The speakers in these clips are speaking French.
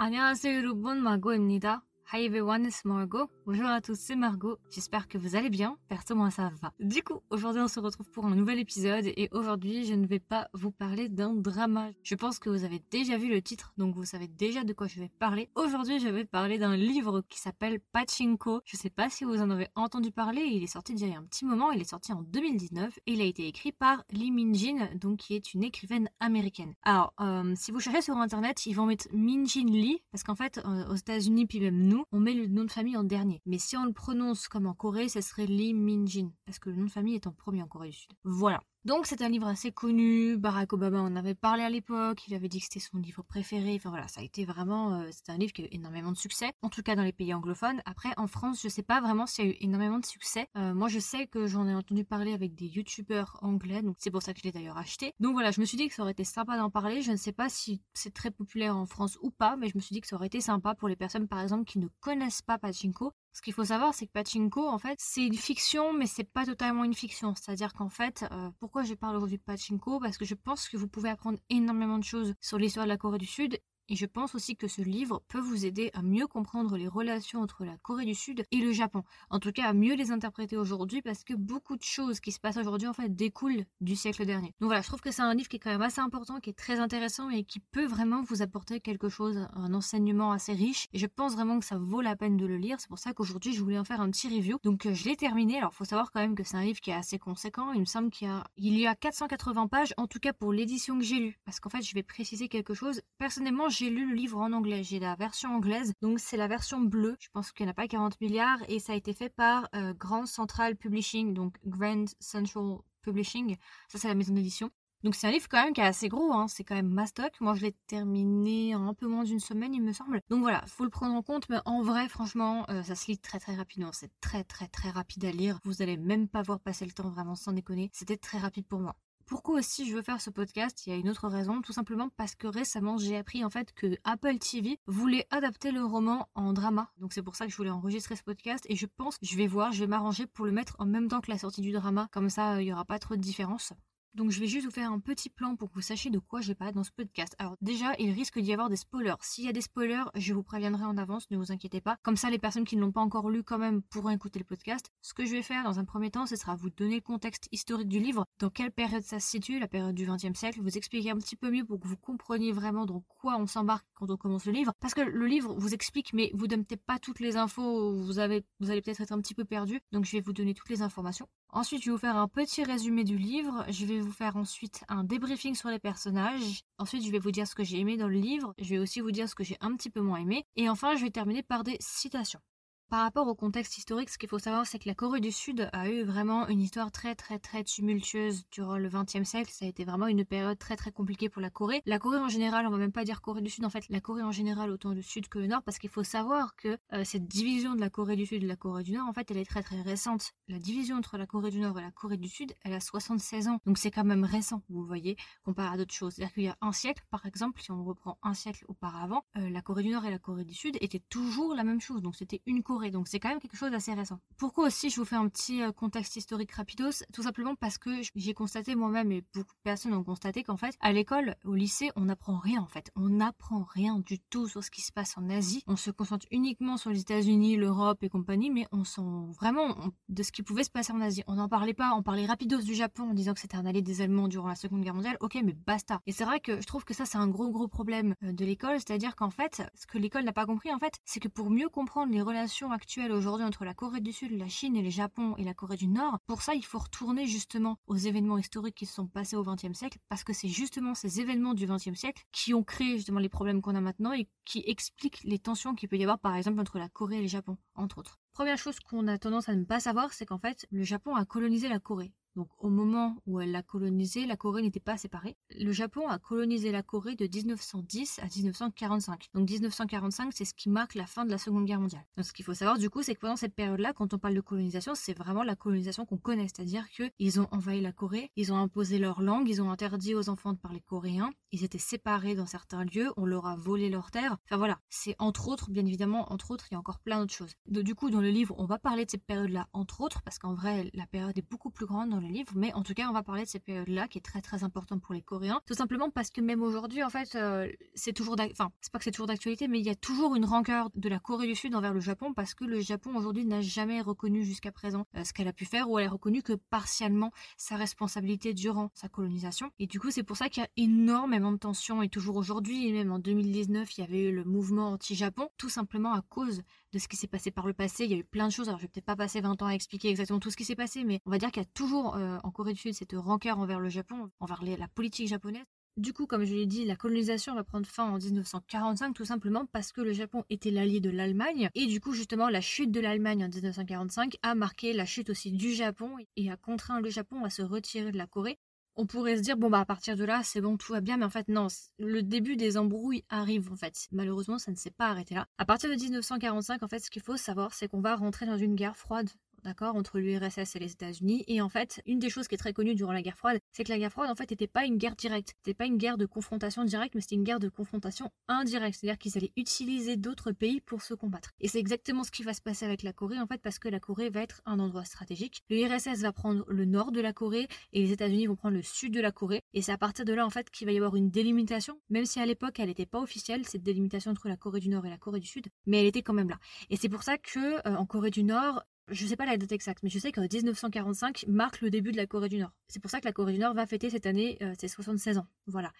안녕하세요 여러분 마고입니다. Hi everyone, it's Margot. Bonjour à tous, c'est Margot. J'espère que vous allez bien. Perso, moi ça va. Du coup, aujourd'hui on se retrouve pour un nouvel épisode et aujourd'hui je ne vais pas vous parler d'un drama. Je pense que vous avez déjà vu le titre, donc vous savez déjà de quoi je vais parler. Aujourd'hui, je vais parler d'un livre qui s'appelle Pachinko. Je sais pas si vous en avez entendu parler, il est sorti déjà il y a un petit moment, il est sorti en 2019 et il a été écrit par Lee Min-jin, donc qui est une écrivaine américaine. Alors, euh, si vous cherchez sur internet, ils vont mettre Min-jin Lee parce qu'en fait, euh, aux États-Unis puis même nous, on met le nom de famille en dernier. Mais si on le prononce comme en Corée, ce serait Lee Min-jin, parce que le nom de famille est en premier en Corée du Sud. Voilà. Donc c'est un livre assez connu, Barack Obama en avait parlé à l'époque, il avait dit que c'était son livre préféré, enfin voilà, ça a été vraiment, euh, c'est un livre qui a eu énormément de succès, en tout cas dans les pays anglophones. Après en France, je sais pas vraiment s'il y a eu énormément de succès. Euh, moi je sais que j'en ai entendu parler avec des youtubeurs anglais, donc c'est pour ça que je l'ai d'ailleurs acheté. Donc voilà, je me suis dit que ça aurait été sympa d'en parler, je ne sais pas si c'est très populaire en France ou pas, mais je me suis dit que ça aurait été sympa pour les personnes par exemple qui ne connaissent pas Pachinko, ce qu'il faut savoir, c'est que Pachinko, en fait, c'est une fiction, mais c'est pas totalement une fiction. C'est-à-dire qu'en fait, euh, pourquoi je parle aujourd'hui de Pachinko? Parce que je pense que vous pouvez apprendre énormément de choses sur l'histoire de la Corée du Sud et je pense aussi que ce livre peut vous aider à mieux comprendre les relations entre la Corée du Sud et le Japon. En tout cas, à mieux les interpréter aujourd'hui parce que beaucoup de choses qui se passent aujourd'hui en fait découlent du siècle dernier. Donc voilà, je trouve que c'est un livre qui est quand même assez important, qui est très intéressant et qui peut vraiment vous apporter quelque chose, un enseignement assez riche. Et je pense vraiment que ça vaut la peine de le lire. C'est pour ça qu'aujourd'hui, je voulais en faire un petit review. Donc euh, je l'ai terminé. Alors faut savoir quand même que c'est un livre qui est assez conséquent. Il me semble qu'il y a, il y a 480 pages, en tout cas pour l'édition que j'ai lue. Parce qu'en fait, je vais préciser quelque chose. Personnellement, j'ai lu le livre en anglais. J'ai la version anglaise, donc c'est la version bleue. Je pense qu'il n'y en a pas 40 milliards et ça a été fait par euh, Grand Central Publishing, donc Grand Central Publishing. Ça, c'est la maison d'édition. Donc c'est un livre quand même qui est assez gros, hein. c'est quand même mastoc. Moi je l'ai terminé en un peu moins d'une semaine il me semble. Donc voilà, faut le prendre en compte, mais en vrai franchement euh, ça se lit très très rapidement. C'est très très très rapide à lire. Vous allez même pas voir passer le temps vraiment sans déconner. C'était très rapide pour moi. Pourquoi aussi je veux faire ce podcast Il y a une autre raison, tout simplement parce que récemment j'ai appris en fait que Apple TV voulait adapter le roman en drama. Donc c'est pour ça que je voulais enregistrer ce podcast et je pense que je vais voir, je vais m'arranger pour le mettre en même temps que la sortie du drama. Comme ça, il n'y aura pas trop de différence. Donc je vais juste vous faire un petit plan pour que vous sachiez de quoi je parle dans ce podcast. Alors déjà, il risque d'y avoir des spoilers. S'il y a des spoilers, je vous préviendrai en avance, ne vous inquiétez pas. Comme ça, les personnes qui ne l'ont pas encore lu quand même pourront écouter le podcast. Ce que je vais faire dans un premier temps, ce sera vous donner le contexte historique du livre, dans quelle période ça se situe, la période du XXe siècle, vous expliquer un petit peu mieux pour que vous compreniez vraiment dans quoi on s'embarque quand on commence le livre. Parce que le livre vous explique, mais vous donne peut-être pas toutes les infos, vous, avez, vous allez peut-être être un petit peu perdu. Donc je vais vous donner toutes les informations. Ensuite, je vais vous faire un petit résumé du livre. Je vais vous faire ensuite un débriefing sur les personnages. Ensuite, je vais vous dire ce que j'ai aimé dans le livre. Je vais aussi vous dire ce que j'ai un petit peu moins aimé. Et enfin, je vais terminer par des citations. Par rapport au contexte historique, ce qu'il faut savoir, c'est que la Corée du Sud a eu vraiment une histoire très très très tumultueuse durant le XXe siècle. Ça a été vraiment une période très très compliquée pour la Corée. La Corée en général, on va même pas dire Corée du Sud, en fait, la Corée en général autant le Sud que le Nord, parce qu'il faut savoir que euh, cette division de la Corée du Sud et de la Corée du Nord, en fait, elle est très très récente. La division entre la Corée du Nord et la Corée du Sud, elle a 76 ans, donc c'est quand même récent, vous voyez, comparé à d'autres choses. C'est-à-dire qu'il y a un siècle, par exemple, si on reprend un siècle auparavant, euh, la Corée du Nord et la Corée du Sud étaient toujours la même chose, donc c'était une Corée, donc c'est quand même quelque chose d'assez récent. Pourquoi aussi je vous fais un petit euh, contexte historique rapidos? Tout simplement parce que j'ai constaté moi-même et beaucoup de personnes ont constaté qu'en fait, à l'école, au lycée, on n'apprend rien en fait. On n'apprend rien du tout sur ce qui se passe en Asie. On se concentre uniquement sur les États-Unis, l'Europe et compagnie, mais on s'en vraiment de ce qui pouvait se passer en Asie. On n'en parlait pas. On parlait rapidos du Japon en disant que c'était un allié des Allemands durant la Seconde Guerre mondiale. Ok, mais basta. Et c'est vrai que je trouve que ça c'est un gros gros problème euh, de l'école, c'est-à-dire qu'en fait, ce que l'école n'a pas compris en fait, c'est que pour mieux comprendre les relations actuelles aujourd'hui entre la Corée du Sud, la Chine et le Japon et la Corée du Nord. Pour ça, il faut retourner justement aux événements historiques qui se sont passés au XXe siècle, parce que c'est justement ces événements du XXe siècle qui ont créé justement les problèmes qu'on a maintenant et qui expliquent les tensions qu'il peut y avoir par exemple entre la Corée et le Japon, entre autres. Première chose qu'on a tendance à ne pas savoir, c'est qu'en fait, le Japon a colonisé la Corée. Donc au moment où elle l'a colonisée, la Corée n'était pas séparée. Le Japon a colonisé la Corée de 1910 à 1945. Donc 1945, c'est ce qui marque la fin de la Seconde Guerre mondiale. Donc ce qu'il faut savoir du coup, c'est que pendant cette période-là, quand on parle de colonisation, c'est vraiment la colonisation qu'on connaît, c'est-à-dire qu'ils ont envahi la Corée, ils ont imposé leur langue, ils ont interdit aux enfants de parler coréen, ils étaient séparés dans certains lieux, on leur a volé leurs terres. Enfin voilà, c'est entre autres, bien évidemment, entre autres, il y a encore plein d'autres choses. du coup, dans le livre, on va parler de cette période-là, entre autres, parce qu'en vrai, la période est beaucoup plus grande dans le livre, mais en tout cas, on va parler de cette période-là qui est très très importante pour les Coréens, tout simplement parce que même aujourd'hui, en fait, euh, c'est toujours, enfin, c'est pas que c'est toujours d'actualité, mais il y a toujours une rancœur de la Corée du Sud envers le Japon parce que le Japon aujourd'hui n'a jamais reconnu jusqu'à présent euh, ce qu'elle a pu faire ou elle a reconnu que partiellement sa responsabilité durant sa colonisation. Et du coup, c'est pour ça qu'il y a énormément de tensions et toujours aujourd'hui, et même en 2019, il y avait eu le mouvement anti-Japon, tout simplement à cause de ce qui s'est passé par le passé. Il y a eu plein de choses. Alors, je vais peut-être pas passer 20 ans à expliquer exactement tout ce qui s'est passé, mais on va dire qu'il y a toujours euh, en Corée du Sud cette rancœur envers le Japon, envers la politique japonaise. Du coup, comme je l'ai dit, la colonisation va prendre fin en 1945 tout simplement parce que le Japon était l'allié de l'Allemagne et du coup justement la chute de l'Allemagne en 1945 a marqué la chute aussi du Japon et a contraint le Japon à se retirer de la Corée. On pourrait se dire bon bah à partir de là c'est bon tout va bien mais en fait non le début des embrouilles arrive en fait. Malheureusement ça ne s'est pas arrêté là. À partir de 1945 en fait ce qu'il faut savoir c'est qu'on va rentrer dans une guerre froide d'accord, entre l'URSS et les États-Unis. Et en fait, une des choses qui est très connue durant la guerre froide, c'est que la guerre froide, en fait, n'était pas une guerre directe. C'était pas une guerre de confrontation directe, mais c'était une guerre de confrontation indirecte. C'est-à-dire qu'ils allaient utiliser d'autres pays pour se combattre. Et c'est exactement ce qui va se passer avec la Corée, en fait, parce que la Corée va être un endroit stratégique. L'URSS va prendre le nord de la Corée et les États-Unis vont prendre le sud de la Corée. Et c'est à partir de là, en fait, qu'il va y avoir une délimitation, même si à l'époque, elle n'était pas officielle, cette délimitation entre la Corée du Nord et la Corée du Sud, mais elle était quand même là. Et c'est pour ça que, euh, en Corée du Nord, je sais pas la date exacte, mais je sais que 1945 marque le début de la Corée du Nord. C'est pour ça que la Corée du Nord va fêter cette année euh, ses 76 ans. Voilà,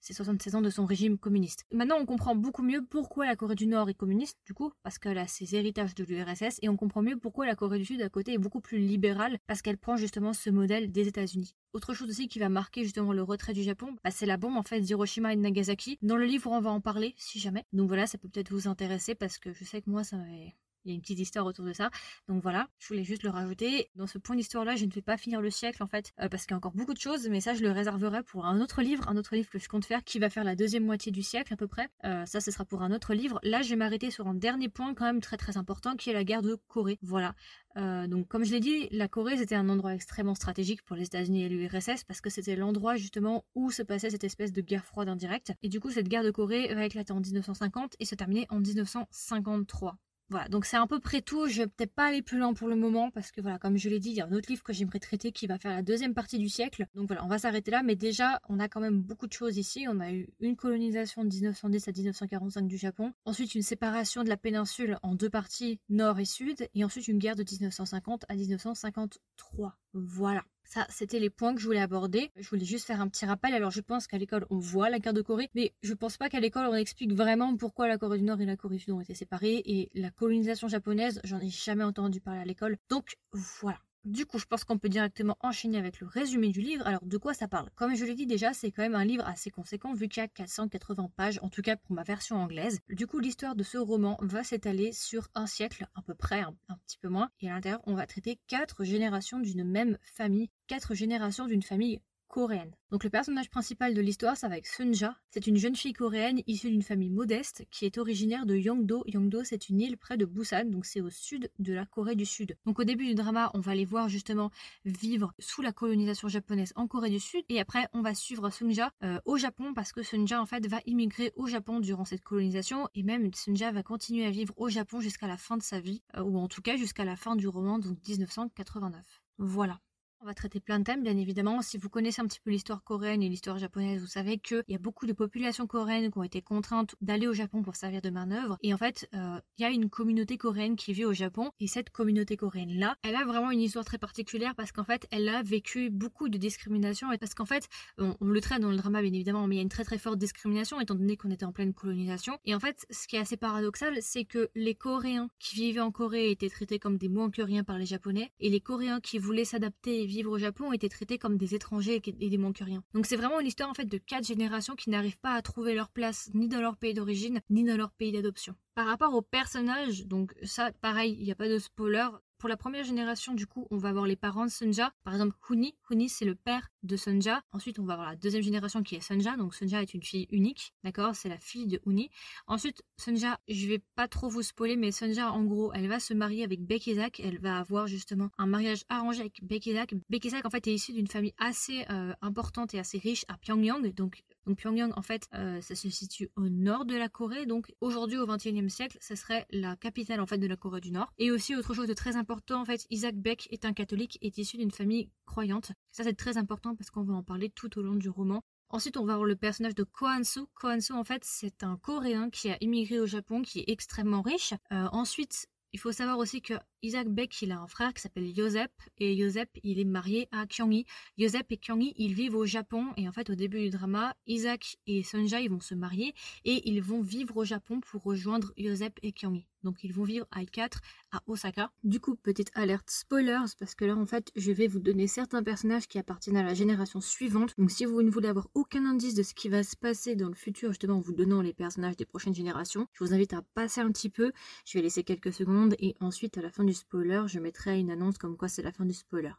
c'est 76 ans de son régime communiste. Maintenant, on comprend beaucoup mieux pourquoi la Corée du Nord est communiste, du coup, parce qu'elle a ses héritages de l'URSS, et on comprend mieux pourquoi la Corée du Sud à côté est beaucoup plus libérale, parce qu'elle prend justement ce modèle des États-Unis. Autre chose aussi qui va marquer justement le retrait du Japon, bah, c'est la bombe en fait d'Hiroshima et de Nagasaki. Dans le livre, on va en parler, si jamais. Donc voilà, ça peut peut-être vous intéresser, parce que je sais que moi, ça m'avait il y a une petite histoire autour de ça. Donc voilà, je voulais juste le rajouter. Dans ce point d'histoire-là, je ne vais pas finir le siècle en fait, euh, parce qu'il y a encore beaucoup de choses, mais ça, je le réserverai pour un autre livre, un autre livre que je compte faire, qui va faire la deuxième moitié du siècle à peu près. Euh, ça, ce sera pour un autre livre. Là, je vais m'arrêter sur un dernier point quand même très très important, qui est la guerre de Corée. Voilà. Euh, donc, comme je l'ai dit, la Corée c'était un endroit extrêmement stratégique pour les États-Unis et l'URSS parce que c'était l'endroit justement où se passait cette espèce de guerre froide indirecte. Et du coup, cette guerre de Corée va éclater en 1950 et se terminer en 1953. Voilà, donc c'est à peu près tout. Je vais peut-être pas aller plus loin pour le moment parce que voilà, comme je l'ai dit, il y a un autre livre que j'aimerais traiter qui va faire la deuxième partie du siècle. Donc voilà, on va s'arrêter là. Mais déjà, on a quand même beaucoup de choses ici. On a eu une colonisation de 1910 à 1945 du Japon. Ensuite, une séparation de la péninsule en deux parties, nord et sud. Et ensuite, une guerre de 1950 à 1953. Voilà. Ça, c'était les points que je voulais aborder. Je voulais juste faire un petit rappel. Alors, je pense qu'à l'école, on voit la guerre de Corée, mais je pense pas qu'à l'école, on explique vraiment pourquoi la Corée du Nord et la Corée du Sud ont été séparées. Et la colonisation japonaise, j'en ai jamais entendu parler à l'école. Donc, voilà. Du coup, je pense qu'on peut directement enchaîner avec le résumé du livre. Alors, de quoi ça parle? Comme je l'ai dit déjà, c'est quand même un livre assez conséquent vu qu'il y a 480 pages, en tout cas pour ma version anglaise. Du coup, l'histoire de ce roman va s'étaler sur un siècle à peu près, un, un petit peu moins. Et à l'intérieur, on va traiter quatre générations d'une même famille, quatre générations d'une famille coréenne. Donc le personnage principal de l'histoire, ça va être Sunja. C'est une jeune fille coréenne issue d'une famille modeste qui est originaire de Yongdo. Yongdo, c'est une île près de Busan, donc c'est au sud de la Corée du Sud. Donc au début du drama, on va les voir justement vivre sous la colonisation japonaise en Corée du Sud, et après on va suivre Sunja euh, au Japon parce que Sunja en fait va immigrer au Japon durant cette colonisation, et même Sunja va continuer à vivre au Japon jusqu'à la fin de sa vie, euh, ou en tout cas jusqu'à la fin du roman, donc 1989. Voilà. On va traiter plein de thèmes, bien évidemment. Si vous connaissez un petit peu l'histoire coréenne et l'histoire japonaise, vous savez qu'il y a beaucoup de populations coréennes qui ont été contraintes d'aller au Japon pour servir de manœuvre. Et en fait, euh, il y a une communauté coréenne qui vit au Japon. Et cette communauté coréenne-là, elle a vraiment une histoire très particulière parce qu'en fait, elle a vécu beaucoup de discrimination. Et parce qu'en fait, on, le traite dans le drama, bien évidemment, mais il y a une très très forte discrimination étant donné qu'on était en pleine colonisation. Et en fait, ce qui est assez paradoxal, c'est que les Coréens qui vivaient en Corée étaient traités comme des moins que rien par les Japonais. Et les Coréens qui voulaient s'adapter vivre au Japon étaient traités comme des étrangers et des rien. Donc c'est vraiment une histoire en fait de quatre générations qui n'arrivent pas à trouver leur place ni dans leur pays d'origine ni dans leur pays d'adoption. Par rapport aux personnages, donc ça pareil, il n'y a pas de spoiler, pour la première génération, du coup, on va avoir les parents de Sunja. Par exemple, Huni. Huni, c'est le père de Sunja. Ensuite, on va avoir la deuxième génération qui est Sunja. Donc, Sunja est une fille unique. D'accord C'est la fille de Huni. Ensuite, Sunja, je vais pas trop vous spoiler, mais Sunja, en gros, elle va se marier avec Bekizak. Elle va avoir justement un mariage arrangé avec Bekizak. Bekizak, en fait, est issu d'une famille assez euh, importante et assez riche à Pyongyang. Donc, Donc Pyongyang, en fait, euh, ça se situe au nord de la Corée. Donc aujourd'hui, au XXIe siècle, ce serait la capitale en fait de la Corée du Nord. Et aussi autre chose de très important, en fait, Isaac Beck est un catholique, est issu d'une famille croyante. Ça c'est très important parce qu'on va en parler tout au long du roman. Ensuite, on va voir le personnage de Ko Han-soo. Ko Han-soo, en fait, c'est un Coréen qui a immigré au Japon, qui est extrêmement riche. Euh, ensuite, il faut savoir aussi que Isaac Beck, il a un frère qui s'appelle Joseph, et Joseph, il est marié à Kyung-hee. Joseph et Kyung-hee, ils vivent au Japon, et en fait, au début du drama, Isaac et Sunja, ils vont se marier, et ils vont vivre au Japon pour rejoindre Joseph et Kyung-hee. Donc ils vont vivre à 4 à Osaka. Du coup, petite alerte spoilers, parce que là en fait, je vais vous donner certains personnages qui appartiennent à la génération suivante. Donc si vous ne voulez avoir aucun indice de ce qui va se passer dans le futur, justement en vous donnant les personnages des prochaines générations, je vous invite à passer un petit peu. Je vais laisser quelques secondes et ensuite à la fin du spoiler, je mettrai une annonce comme quoi c'est la fin du spoiler.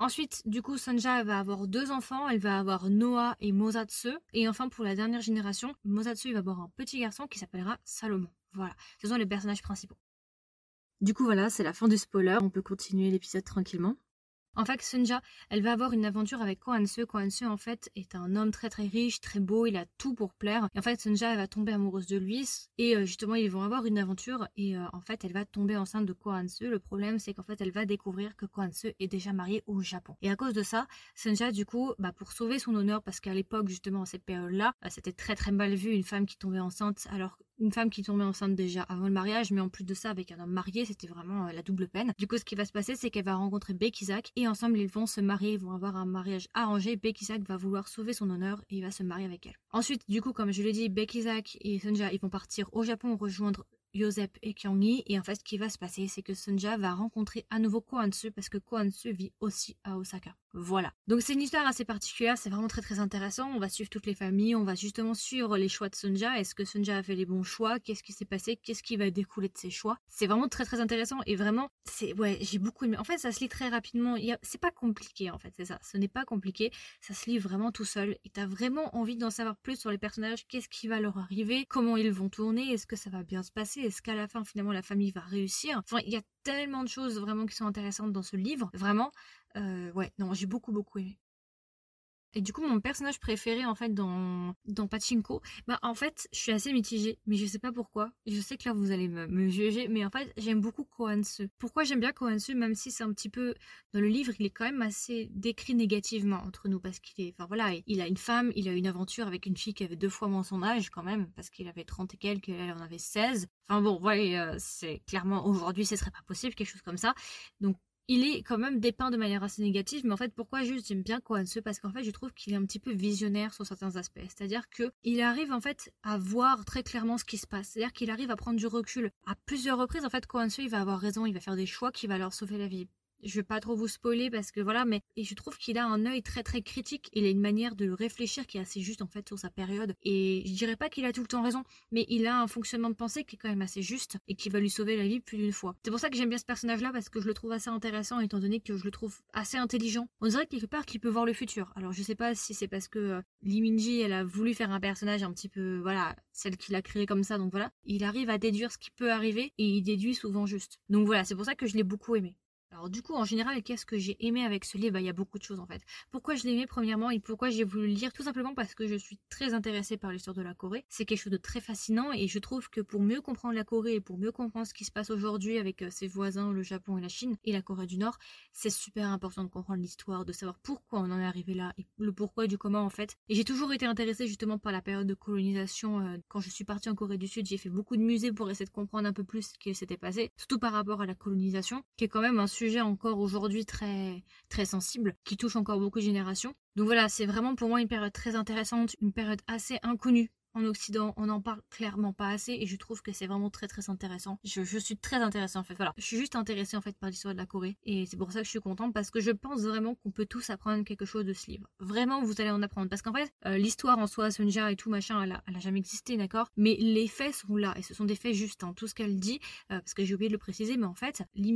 Ensuite, du coup, Sonja va avoir deux enfants. Elle va avoir Noah et Mosatsu. Et enfin, pour la dernière génération, Mosatsu il va avoir un petit garçon qui s'appellera Salomon. Voilà, ce sont les personnages principaux. Du coup, voilà, c'est la fin du spoiler. On peut continuer l'épisode tranquillement. En fait, Sunja, elle va avoir une aventure avec Kohanse. Kohanse, en fait, est un homme très très riche, très beau, il a tout pour plaire. Et en fait, Sunja, elle va tomber amoureuse de lui. Et euh, justement, ils vont avoir une aventure. Et euh, en fait, elle va tomber enceinte de Kohanse. Le problème, c'est qu'en fait, elle va découvrir que Kohanse est déjà marié au Japon. Et à cause de ça, Sunja, du coup, bah, pour sauver son honneur, parce qu'à l'époque, justement, à cette période-là, bah, c'était très très mal vu, une femme qui tombait enceinte alors une femme qui tombait enceinte déjà avant le mariage, mais en plus de ça, avec un homme marié, c'était vraiment euh, la double peine. Du coup, ce qui va se passer, c'est qu'elle va rencontrer Beck Isaac et ensemble, ils vont se marier, ils vont avoir un mariage arrangé. Beck Isaac va vouloir sauver son honneur et il va se marier avec elle. Ensuite, du coup, comme je l'ai dit, Beck Isaac et Sunja, ils vont partir au Japon rejoindre Yosep et Kyung-hee. Et en fait, ce qui va se passer, c'est que Sunja va rencontrer à nouveau Kohansu parce que Kohansu vit aussi à Osaka. Voilà. Donc c'est une histoire assez particulière, c'est vraiment très très intéressant. On va suivre toutes les familles, on va justement suivre les choix de Sunja. Est-ce que Sunja a fait les bons choix? Qu'est-ce qui s'est passé? Qu'est-ce qui va découler de ses choix? C'est vraiment très très intéressant et vraiment, c'est ouais, j'ai beaucoup aimé. En fait, ça se lit très rapidement. C'est pas compliqué en fait, c'est ça. Ce n'est pas compliqué. Ça se lit vraiment tout seul. Et t'as vraiment envie d'en savoir plus sur les personnages. Qu'est-ce qui va leur arriver? Comment ils vont tourner? Est-ce que ça va bien se passer? Est-ce qu'à la fin finalement la famille va réussir? Enfin, il y a tellement de choses vraiment qui sont intéressantes dans ce livre. Vraiment, euh, ouais, non, j'ai beaucoup beaucoup aimé. Et du coup, mon personnage préféré, en fait, dans, dans Pachinko, bah, en fait, je suis assez mitigée, mais je sais pas pourquoi. Je sais que là, vous allez me, juger, mais en fait, j'aime beaucoup Kohansu. Pourquoi j'aime bien Kohansu, même si c'est un petit peu, dans le livre, il est quand même assez décrit négativement entre nous, parce qu'il est, enfin voilà, il a une femme, il a une aventure avec une fille qui avait deux fois moins son âge, quand même, parce qu'il avait 30 et quelques, elle en avait 16. Enfin bon, voilà, euh, c'est clairement, aujourd'hui, ce serait pas possible, quelque chose comme ça. Donc, il est quand même dépeint de manière assez négative, mais en fait, pourquoi juste j'aime bien Kohanse Parce qu'en fait, je trouve qu'il est un petit peu visionnaire sur certains aspects. C'est-à-dire que il arrive en fait à voir très clairement ce qui se passe. C'est-à-dire qu'il arrive à prendre du recul. À plusieurs reprises, en fait, Kohanse, il va avoir raison, il va faire des choix qui va leur sauver la vie je vais pas trop vous spoiler parce que voilà, mais je trouve qu'il a un œil très très critique. Il a une manière de réfléchir qui est assez juste en fait sur sa période. Et je dirais pas qu'il a tout le temps raison, mais il a un fonctionnement de pensée qui est quand même assez juste et qui va lui sauver la vie plus d'une fois. C'est pour ça que j'aime bien ce personnage-là parce que je le trouve assez intéressant étant donné que je le trouve assez intelligent. On dirait quelque part qu'il peut voir le futur. Alors je sais pas si c'est parce que euh, elle a voulu faire un personnage un petit peu voilà celle qu'il a créé comme ça donc voilà il arrive à déduire ce qui peut arriver et il déduit souvent juste. Donc voilà c'est pour ça que je l'ai beaucoup aimé. Alors du coup, en général, qu'est-ce que j'ai aimé avec ce livre? Bah, Il y a beaucoup de choses en fait. Pourquoi je l'ai aimé premièrement et pourquoi j'ai voulu le lire? Tout simplement parce que je suis très intéressée par l'histoire de la Corée. C'est quelque chose de très fascinant et je trouve que pour mieux comprendre la Corée et pour mieux comprendre ce qui se passe aujourd'hui avec euh, ses voisins, le Japon et la Chine et la Corée du Nord, c'est super important de comprendre l'histoire, de savoir pourquoi on en est arrivé là et le pourquoi et du comment en fait. Et j'ai toujours été intéressée justement par la période de colonisation. Euh, quand je suis partie en Corée du Sud, j'ai fait beaucoup de musées pour essayer de comprendre un peu plus ce qui s'était passé, surtout par rapport à la colonisation, qui est quand même un sujet encore aujourd'hui très, très sensible, qui touche encore beaucoup de générations. Donc voilà, c'est vraiment pour moi une période très intéressante, une période assez inconnue en Occident, on n'en parle clairement pas assez et je trouve que c'est vraiment très très intéressant. Je, suis très intéressée en fait. Voilà, je suis juste intéressée en fait par l'histoire de la Corée et c'est pour ça que je suis contente parce que je pense vraiment qu'on peut tous apprendre quelque chose de ce livre. Vraiment, vous allez en apprendre parce qu'en fait, euh, l'histoire en soi, Sunja et tout machin, elle a, jamais existé, d'accord? Mais les faits sont là et ce sont des faits justes. Hein. Tout ce qu'elle dit, euh, parce que j'ai oublié de le préciser, mais en fait, Lee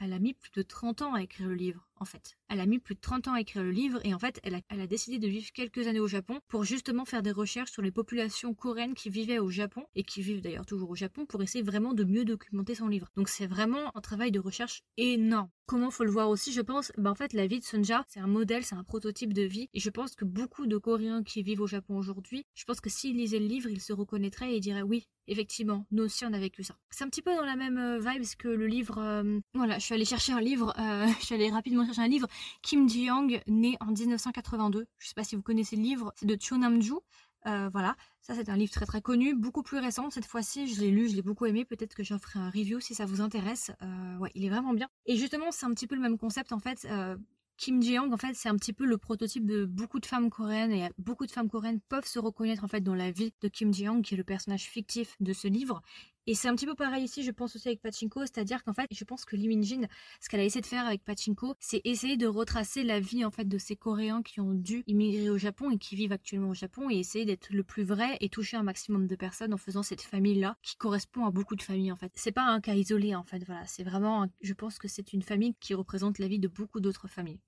elle a mis plus de 30 ans à écrire le livre. En fait. Elle a mis plus de 30 ans à écrire le livre et en fait, elle a, décidé de vivre quelques années au Japon pour justement faire des recherches sur les populations coréennes qui vivaient au Japon et qui vivent d'ailleurs toujours au Japon pour essayer vraiment de mieux documenter son livre. Donc c'est vraiment un travail de recherche énorme. Comment faut le voir aussi, je pense, bah en fait la vie de Sunja, c'est un modèle, c'est un prototype de vie et je pense que beaucoup de Coréens qui vivent au Japon aujourd'hui, je pense que s'ils lisaient le livre, ils se reconnaîtraient et diraient oui, effectivement, nous aussi on a vécu ça. C'est un petit peu dans la même euh, vibe que le livre. Euh, voilà, je suis allée chercher un livre, euh, je suis allée rapidement chercher un livre. Kim Ji-young, né en 1982. Je sais pas si vous connaissez le livre, c'est de Cho Nam-ju. voilà, ça c'est un livre très très connu, beaucoup plus récent cette fois-ci. Je l'ai lu, je l'ai beaucoup aimé. Peut-être que j'en ferai un review si ça vous intéresse. ouais, il est vraiment bien. Et justement, c'est un petit peu le même concept en fait. Kim Ji-young, en fait, c'est un petit peu le prototype de beaucoup de femmes coréennes et beaucoup de femmes coréennes peuvent se reconnaître en fait dans la vie de Kim Ji-young, qui est le personnage fictif de ce livre. Et c'est un petit peu pareil ici, je pense aussi avec Pachinko, c'est-à-dire qu'en fait, je pense que Lee Min-jin, ce qu'elle a essayé de faire avec Pachinko, c'est essayer de retracer la vie en fait de ces Coréens qui ont dû immigrer au Japon et qui vivent actuellement au Japon et essayer d'être le plus vrai et toucher un maximum de personnes en faisant cette famille-là qui correspond à beaucoup de familles en fait. C'est pas un cas isolé en fait, voilà, c'est vraiment, je pense que c'est une famille qui représente la vie de beaucoup d'autres familles.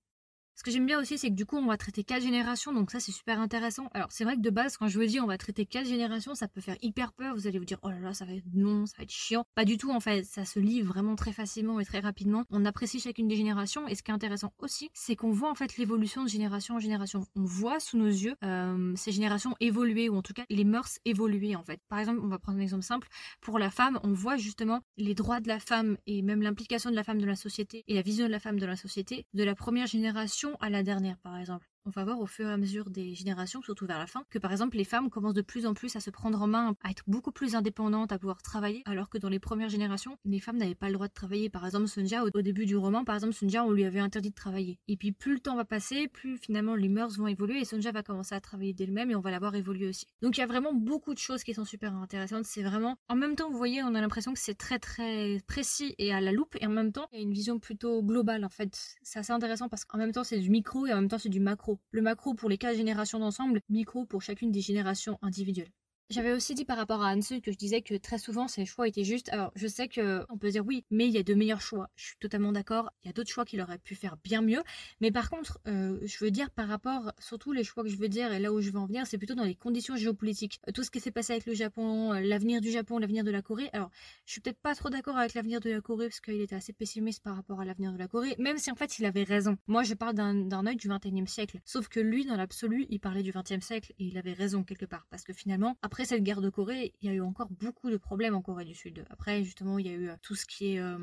Ce que j'aime bien aussi, c'est que du coup, on va traiter quatre générations, donc ça, c'est super intéressant. Alors, c'est vrai que de base, quand je vous dis on va traiter quatre générations, ça peut faire hyper peur. Vous allez vous dire, oh là là, ça va être non, ça va être chiant. Pas du tout, en fait, ça se lit vraiment très facilement et très rapidement. On apprécie chacune des générations, et ce qui est intéressant aussi, c'est qu'on voit en fait l'évolution de génération en génération. On voit sous nos yeux euh, ces générations évoluer, ou en tout cas les mœurs évoluer, en fait. Par exemple, on va prendre un exemple simple. Pour la femme, on voit justement les droits de la femme et même l'implication de la femme dans la société et la vision de la femme dans la société de la première génération à la dernière, par exemple on va voir au fur et à mesure des générations, surtout vers la fin, que par exemple les femmes commencent de plus en plus à se prendre en main, à être beaucoup plus indépendantes, à pouvoir travailler, alors que dans les premières générations, les femmes n'avaient pas le droit de travailler. Par exemple, Sunja, au, début du roman, par exemple, Sunja, on lui avait interdit de travailler. Et puis plus le temps va passer, plus finalement les mœurs vont évoluer et Sunja va commencer à travailler d'elle-même et on va la voir évoluer aussi. Donc il y a vraiment beaucoup de choses qui sont super intéressantes. C'est vraiment, en même temps, vous voyez, on a l'impression que c'est très très précis et à la loupe, et en même temps, il y a une vision plutôt globale en fait. C'est assez intéressant parce qu'en même temps, c'est du micro et en même temps, c'est du macro. Le macro pour les quatre générations d'ensemble, micro pour chacune des générations individuelles. J'avais aussi dit par rapport à Hansu que je disais que très souvent ses choix étaient justes. Alors je sais que on peut dire oui, mais il y a de meilleurs choix. Je suis totalement d'accord. Il y a d'autres choix qu'il aurait pu faire bien mieux. Mais par contre, euh, je veux dire par rapport, surtout les choix que je veux dire et là où je veux en venir, c'est plutôt dans les conditions géopolitiques. Euh, tout ce qui s'est passé avec le Japon, euh, l'avenir du Japon, l'avenir de la Corée. Alors je suis peut-être pas trop d'accord avec l'avenir de la Corée parce qu'il était assez pessimiste par rapport à l'avenir de la Corée, même si en fait il avait raison. Moi je parle d'un œil du 21e siècle. Sauf que lui, dans l'absolu, il parlait du 20e siècle et il avait raison quelque part. Parce que finalement, après cette guerre de Corée, il y a eu encore beaucoup de problèmes en Corée du Sud. Après, justement, il y a eu euh, tout ce qui est euh,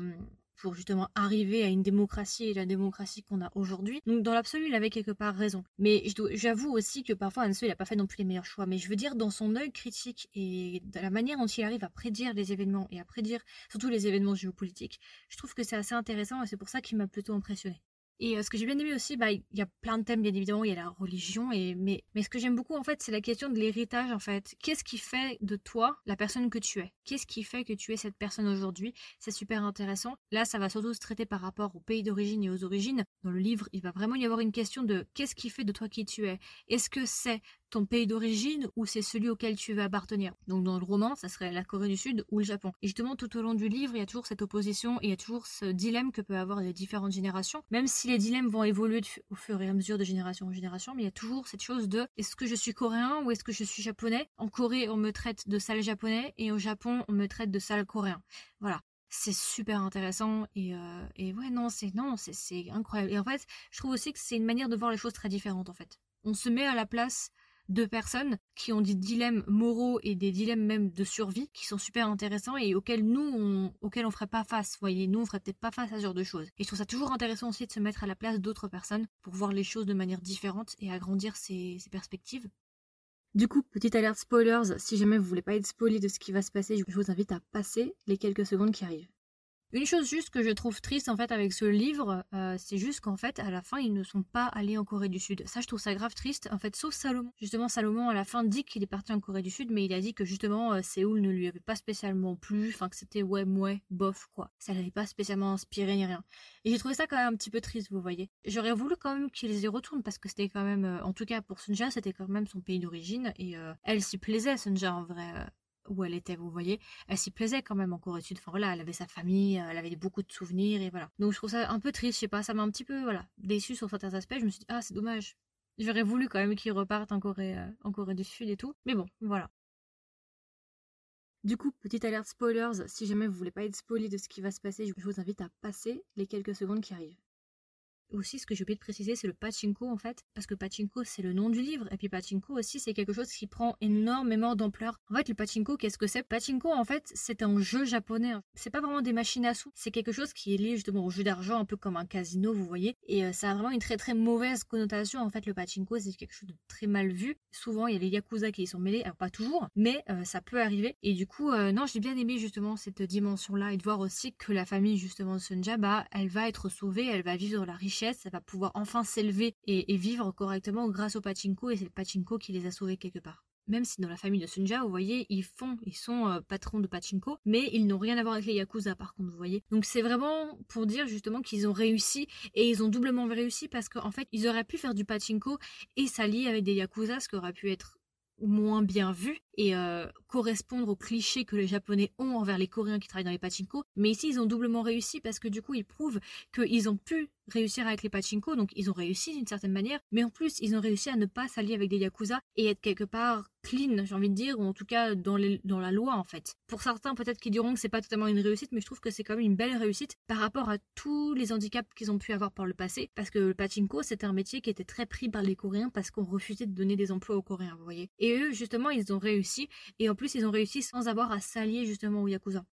pour justement arriver à une démocratie et la démocratie qu'on a aujourd'hui. Donc dans l'absolu, il avait quelque part raison. Mais j'avoue aussi que parfois Hanso, il n'a pas fait non plus les meilleurs choix. Mais je veux dire, dans son œil critique et de la manière dont il arrive à prédire les événements et à prédire surtout les événements géopolitiques, je trouve que c'est assez intéressant et c'est pour ça qu'il m'a plutôt impressionné. Et euh, ce que j'ai bien aimé aussi, bah, il y a plein de thèmes, bien évidemment, il y a la religion, et, mais, ce que j'aime beaucoup, en fait, c'est la question de l'héritage, en fait. Qu'est-ce qui fait de toi la personne que tu es? Qu'est-ce qui fait que tu es cette personne aujourd'hui? C'est super intéressant. Là, ça va surtout se traiter par rapport au pays d'origine et aux origines. Dans le livre, il va vraiment y avoir une question de qu'est-ce qui fait de toi qui tu es? Est-ce que c'est ton pays d'origine ou c'est celui auquel tu veux appartenir. Donc dans le roman, ça serait la Corée du Sud ou le Japon. Et justement, tout au long du livre, il y a toujours cette opposition il y a toujours ce dilemme que peuvent avoir les différentes générations, même si les dilemmes vont évoluer au fur et à mesure de génération en génération, mais il y a toujours cette chose de est-ce que je suis coréen ou est-ce que je suis japonais? En Corée, on me traite de sale japonais et au Japon, on me traite de sale coréen. Voilà c'est super intéressant et, euh, et ouais non c'est non c'est incroyable et en fait je trouve aussi que c'est une manière de voir les choses très différentes en fait on se met à la place deux personnes qui ont des dilemmes moraux et des dilemmes même de survie qui sont super intéressants et auxquels nous, on, auxquels on ferait pas face. Vous voyez, nous, on ferait peut-être pas face à ce genre de choses. Et je trouve ça toujours intéressant aussi de se mettre à la place d'autres personnes pour voir les choses de manière différente et agrandir ses, ses perspectives. Du coup, petite alerte spoilers, si jamais vous voulez pas être spoilé de ce qui va se passer, je vous invite à passer les quelques secondes qui arrivent. Une chose juste que je trouve triste en fait avec ce livre, euh, c'est juste qu'en fait à la fin ils ne sont pas allés en Corée du Sud. Ça je trouve ça grave triste en fait, sauf Salomon. Justement Salomon à la fin dit qu'il est parti en Corée du Sud, mais il a dit que justement euh, Séoul ne lui avait pas spécialement plu, enfin que c'était ouais ouais bof quoi. Ça l'avait pas spécialement inspiré ni rien. Et j'ai trouvé ça quand même un petit peu triste, vous voyez. J'aurais voulu quand même qu'ils y retournent parce que c'était quand même, euh, en tout cas pour Sunja, c'était quand même son pays d'origine et elle s'y plaisait Sunja en vrai où elle était, vous voyez. Elle s'y plaisait quand même en Corée du Sud. Enfin voilà, elle avait sa famille, elle avait beaucoup de souvenirs et voilà. Donc je trouve ça un peu triste, je sais pas, ça m'a un petit peu voilà déçu sur certains aspects. Je me suis dit ah c'est dommage. J'aurais voulu quand même qu'ils repartent en Corée, euh, en Corée du Sud et tout. Mais bon, voilà. Du coup, petite alerte spoilers, si jamais vous voulez pas être spoilé de ce qui va se passer, je vous invite à passer les quelques secondes qui arrivent. Aussi, ce que j'ai oublié de préciser, c'est le pachinko en fait, parce que pachinko c'est le nom du livre, et puis pachinko aussi c'est quelque chose qui prend énormément d'ampleur. En fait, le pachinko, qu'est-ce que c'est? Pachinko en fait, c'est un jeu japonais. C'est pas vraiment des machines à sous, c'est quelque chose qui est lié justement au jeu d'argent, un peu comme un casino, vous voyez. Et euh, ça a vraiment une très très mauvaise connotation. En fait, le pachinko c'est quelque chose de très mal vu. Souvent, il y a les yakuza qui y sont mêlés, alors pas toujours, mais euh, ça peut arriver. Et du coup, euh, non, j'ai bien aimé justement cette dimension-là et de voir aussi que la famille justement de Sunja, bah, elle va être sauvée, elle va vivre la richesse ça va pouvoir enfin s'élever et, vivre correctement grâce au pachinko et c'est le pachinko qui les a sauvés quelque part. Même si dans la famille de Sunja, vous voyez, ils font, ils sont euh, patrons de pachinko, mais ils n'ont rien à voir avec les yakuza par contre, vous voyez. Donc c'est vraiment pour dire justement qu'ils ont réussi et ils ont doublement réussi parce qu'en fait, ils auraient pu faire du pachinko et s'allier avec des yakuza, ce qui aurait pu être moins bien vu et euh, correspondre aux clichés que les Japonais ont envers les Coréens qui travaillent dans les pachinko. Mais ici, ils ont doublement réussi parce que du coup, ils prouvent qu'ils ont pu réussir avec les pachinko, donc ils ont réussi d'une certaine manière, mais en plus, ils ont réussi à ne pas s'allier avec des yakuza et être quelque part clean, j'ai envie de dire, ou en tout cas dans, dans la loi en fait. Pour certains, peut-être qu'ils diront que c'est pas totalement une réussite, mais je trouve que c'est quand même une belle réussite par rapport à tous les handicaps qu'ils ont pu avoir par le passé, parce que le pachinko, c'était un métier qui était très pris par les Coréens parce qu'on refusait de donner des emplois aux Coréens, vous voyez. Et eux, justement, ils ont réussi, et en plus, ils ont réussi sans avoir à s'allier justement aux yakuza.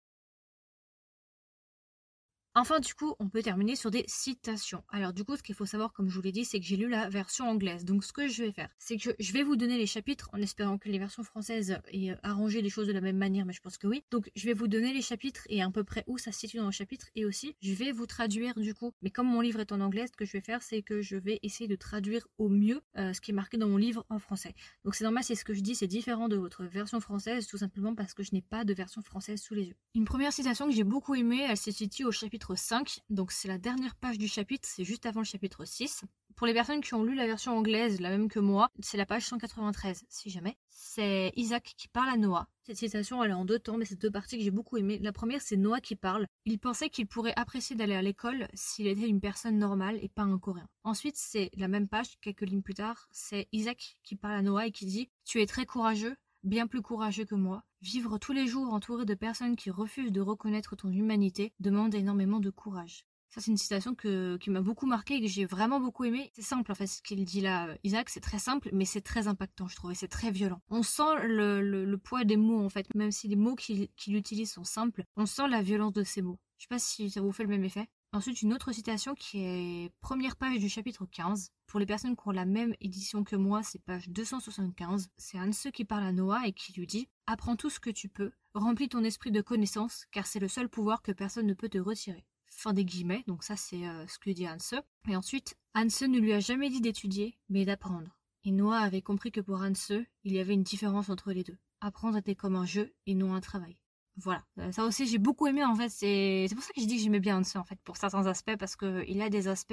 Enfin, du coup, on peut terminer sur des citations. Alors, du coup, ce qu'il faut savoir, comme je vous l'ai dit, c'est que j'ai lu la version anglaise. Donc, ce que je vais faire, c'est que je vais vous donner les chapitres en espérant que les versions françaises aient euh, arrangé les choses de la même manière, mais je pense que oui. Donc, je vais vous donner les chapitres et à peu près où ça se situe dans le chapitre. Et aussi, je vais vous traduire, du coup. Mais comme mon livre est en anglais, ce que je vais faire, c'est que je vais essayer de traduire au mieux euh, ce qui est marqué dans mon livre en français. Donc, c'est normal, c'est ce que je dis, c'est différent de votre version française, tout simplement parce que je n'ai pas de version française sous les yeux. Une première citation que j'ai beaucoup aimée, elle se situe au chapitre 5, donc c'est la dernière page du chapitre, c'est juste avant le chapitre 6. Pour les personnes qui ont lu la version anglaise, la même que moi, c'est la page 193, si jamais. C'est Isaac qui parle à Noah. Cette citation, elle est en deux temps, mais c'est deux parties que j'ai beaucoup aimées. La première, c'est Noah qui parle. Il pensait qu'il pourrait apprécier d'aller à l'école s'il était une personne normale et pas un Coréen. Ensuite, c'est la même page, quelques lignes plus tard, c'est Isaac qui parle à Noah et qui dit « Tu es très courageux, bien plus courageux que moi. Vivre tous les jours entouré de personnes qui refusent de reconnaître ton humanité demande énormément de courage. Ça, c'est une citation qui m'a beaucoup marqué et que j'ai vraiment beaucoup aimé. C'est simple, en fait, ce qu'il dit là, euh, Isaac, c'est très simple, mais c'est très impactant, je trouve, et c'est très violent. On sent le, poids des mots, en fait, même si les mots qu'il utilise sont simples, on sent la violence de ces mots. Je sais pas si ça vous fait le même effet. Ensuite, une autre citation qui est première page du chapitre 15. Pour les personnes qui ont la même édition que moi, c'est page 275. C'est ceux qui parle à Noah et qui lui dit Apprends tout ce que tu peux, remplis ton esprit de connaissance, car c'est le seul pouvoir que personne ne peut te retirer. Fin des guillemets, donc ça c'est euh, ce que dit Hanse. Et ensuite, Hanse ne lui a jamais dit d'étudier, mais d'apprendre. Et Noah avait compris que pour Hanse, il y avait une différence entre les deux. Apprendre était comme un jeu et non un travail. Voilà, euh, ça aussi j'ai beaucoup aimé en fait, c'est pour ça que je dis que j'aimais bien Hansen en fait, pour certains aspects, parce qu'il a des aspects,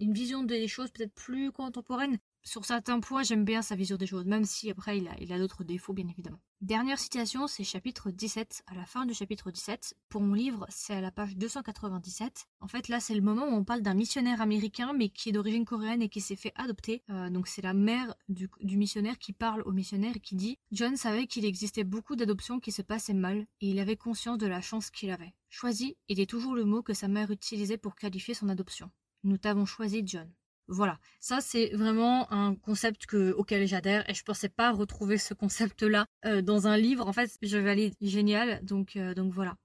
une vision des choses peut-être plus contemporaine, sur certains points, j'aime bien sa vision des choses, même si après il a, il a d'autres défauts, bien évidemment. Dernière citation, c'est chapitre 17, à la fin du chapitre 17. Pour mon livre, c'est à la page 297. En fait, là, c'est le moment où on parle d'un missionnaire américain, mais qui est d'origine coréenne et qui s'est fait adopter. Euh, donc, c'est la mère du, du, missionnaire qui parle au missionnaire et qui dit John savait qu'il existait beaucoup d'adoptions qui se passaient mal, et il avait conscience de la chance qu'il avait. Choisi était toujours le mot que sa mère utilisait pour qualifier son adoption. Nous t'avons choisi, John. Voilà, ça c'est vraiment un concept que, auquel j'adhère et je pensais pas retrouver ce concept-là euh, dans un livre. En fait, je aller génial, donc, euh, donc voilà.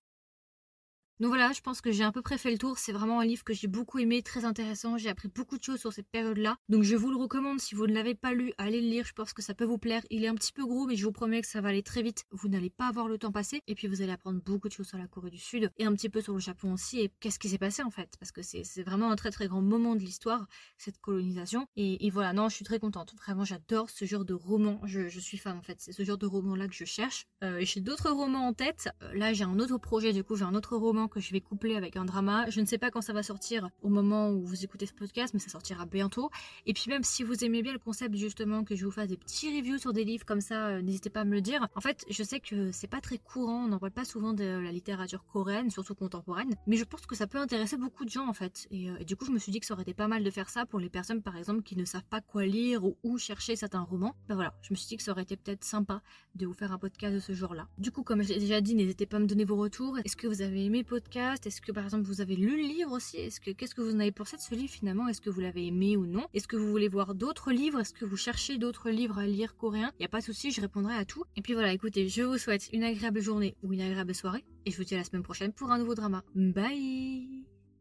Donc voilà, je pense que j'ai à peu près fait le tour. C'est vraiment un livre que j'ai beaucoup aimé, très intéressant. J'ai appris beaucoup de choses sur cette période-là. Donc je vous le recommande si vous ne l'avez pas lu, allez le lire. Je pense que ça peut vous plaire. Il est un petit peu gros, mais je vous promets que ça va aller très vite. Vous n'allez pas avoir le temps passé. Et puis vous allez apprendre beaucoup de choses sur la Corée du Sud et un petit peu sur le Japon aussi. Et qu'est-ce qui s'est passé en fait Parce que c'est vraiment un très très grand moment de l'histoire, cette colonisation. Et, voilà, non, je suis très contente. Vraiment, j'adore ce genre de roman. Je, suis fan en fait. C'est ce genre de roman-là que je cherche. Euh, j'ai d'autres romans en tête. Euh, là, j'ai un autre projet. Du coup, j'ai un autre roman que je vais coupler avec un drama. Je ne sais pas quand ça va sortir au moment où vous écoutez ce podcast, mais ça sortira bientôt. Et puis même si vous aimez bien le concept justement que je vous fasse des petits reviews sur des livres comme ça, euh, n'hésitez pas à me le dire. En fait, je sais que c'est pas très courant, on n'en parle pas souvent de la littérature coréenne, surtout contemporaine, mais je pense que ça peut intéresser beaucoup de gens en fait. Et, euh, du coup, je me suis dit que ça aurait été pas mal de faire ça pour les personnes par exemple qui ne savent pas quoi lire ou où chercher certains romans. Ben voilà, je me suis dit que ça aurait été peut-être sympa de vous faire un podcast de ce genre-là. Du coup, comme j'ai déjà dit, n'hésitez pas à me donner vos retours. Est-ce que vous avez aimé podcast? Est-ce que par exemple vous avez lu le livre aussi? Est-ce que qu'est-ce que vous en avez pensé de ce livre finalement? Est-ce que vous l'avez aimé ou non? Est-ce que vous voulez voir d'autres livres? Est-ce que vous cherchez d'autres livres à lire coréens Il y a pas de souci, je répondrai à tout. Et puis voilà, écoutez, je vous souhaite une agréable journée ou une agréable soirée et je vous dis à la semaine prochaine pour un nouveau drama. Bye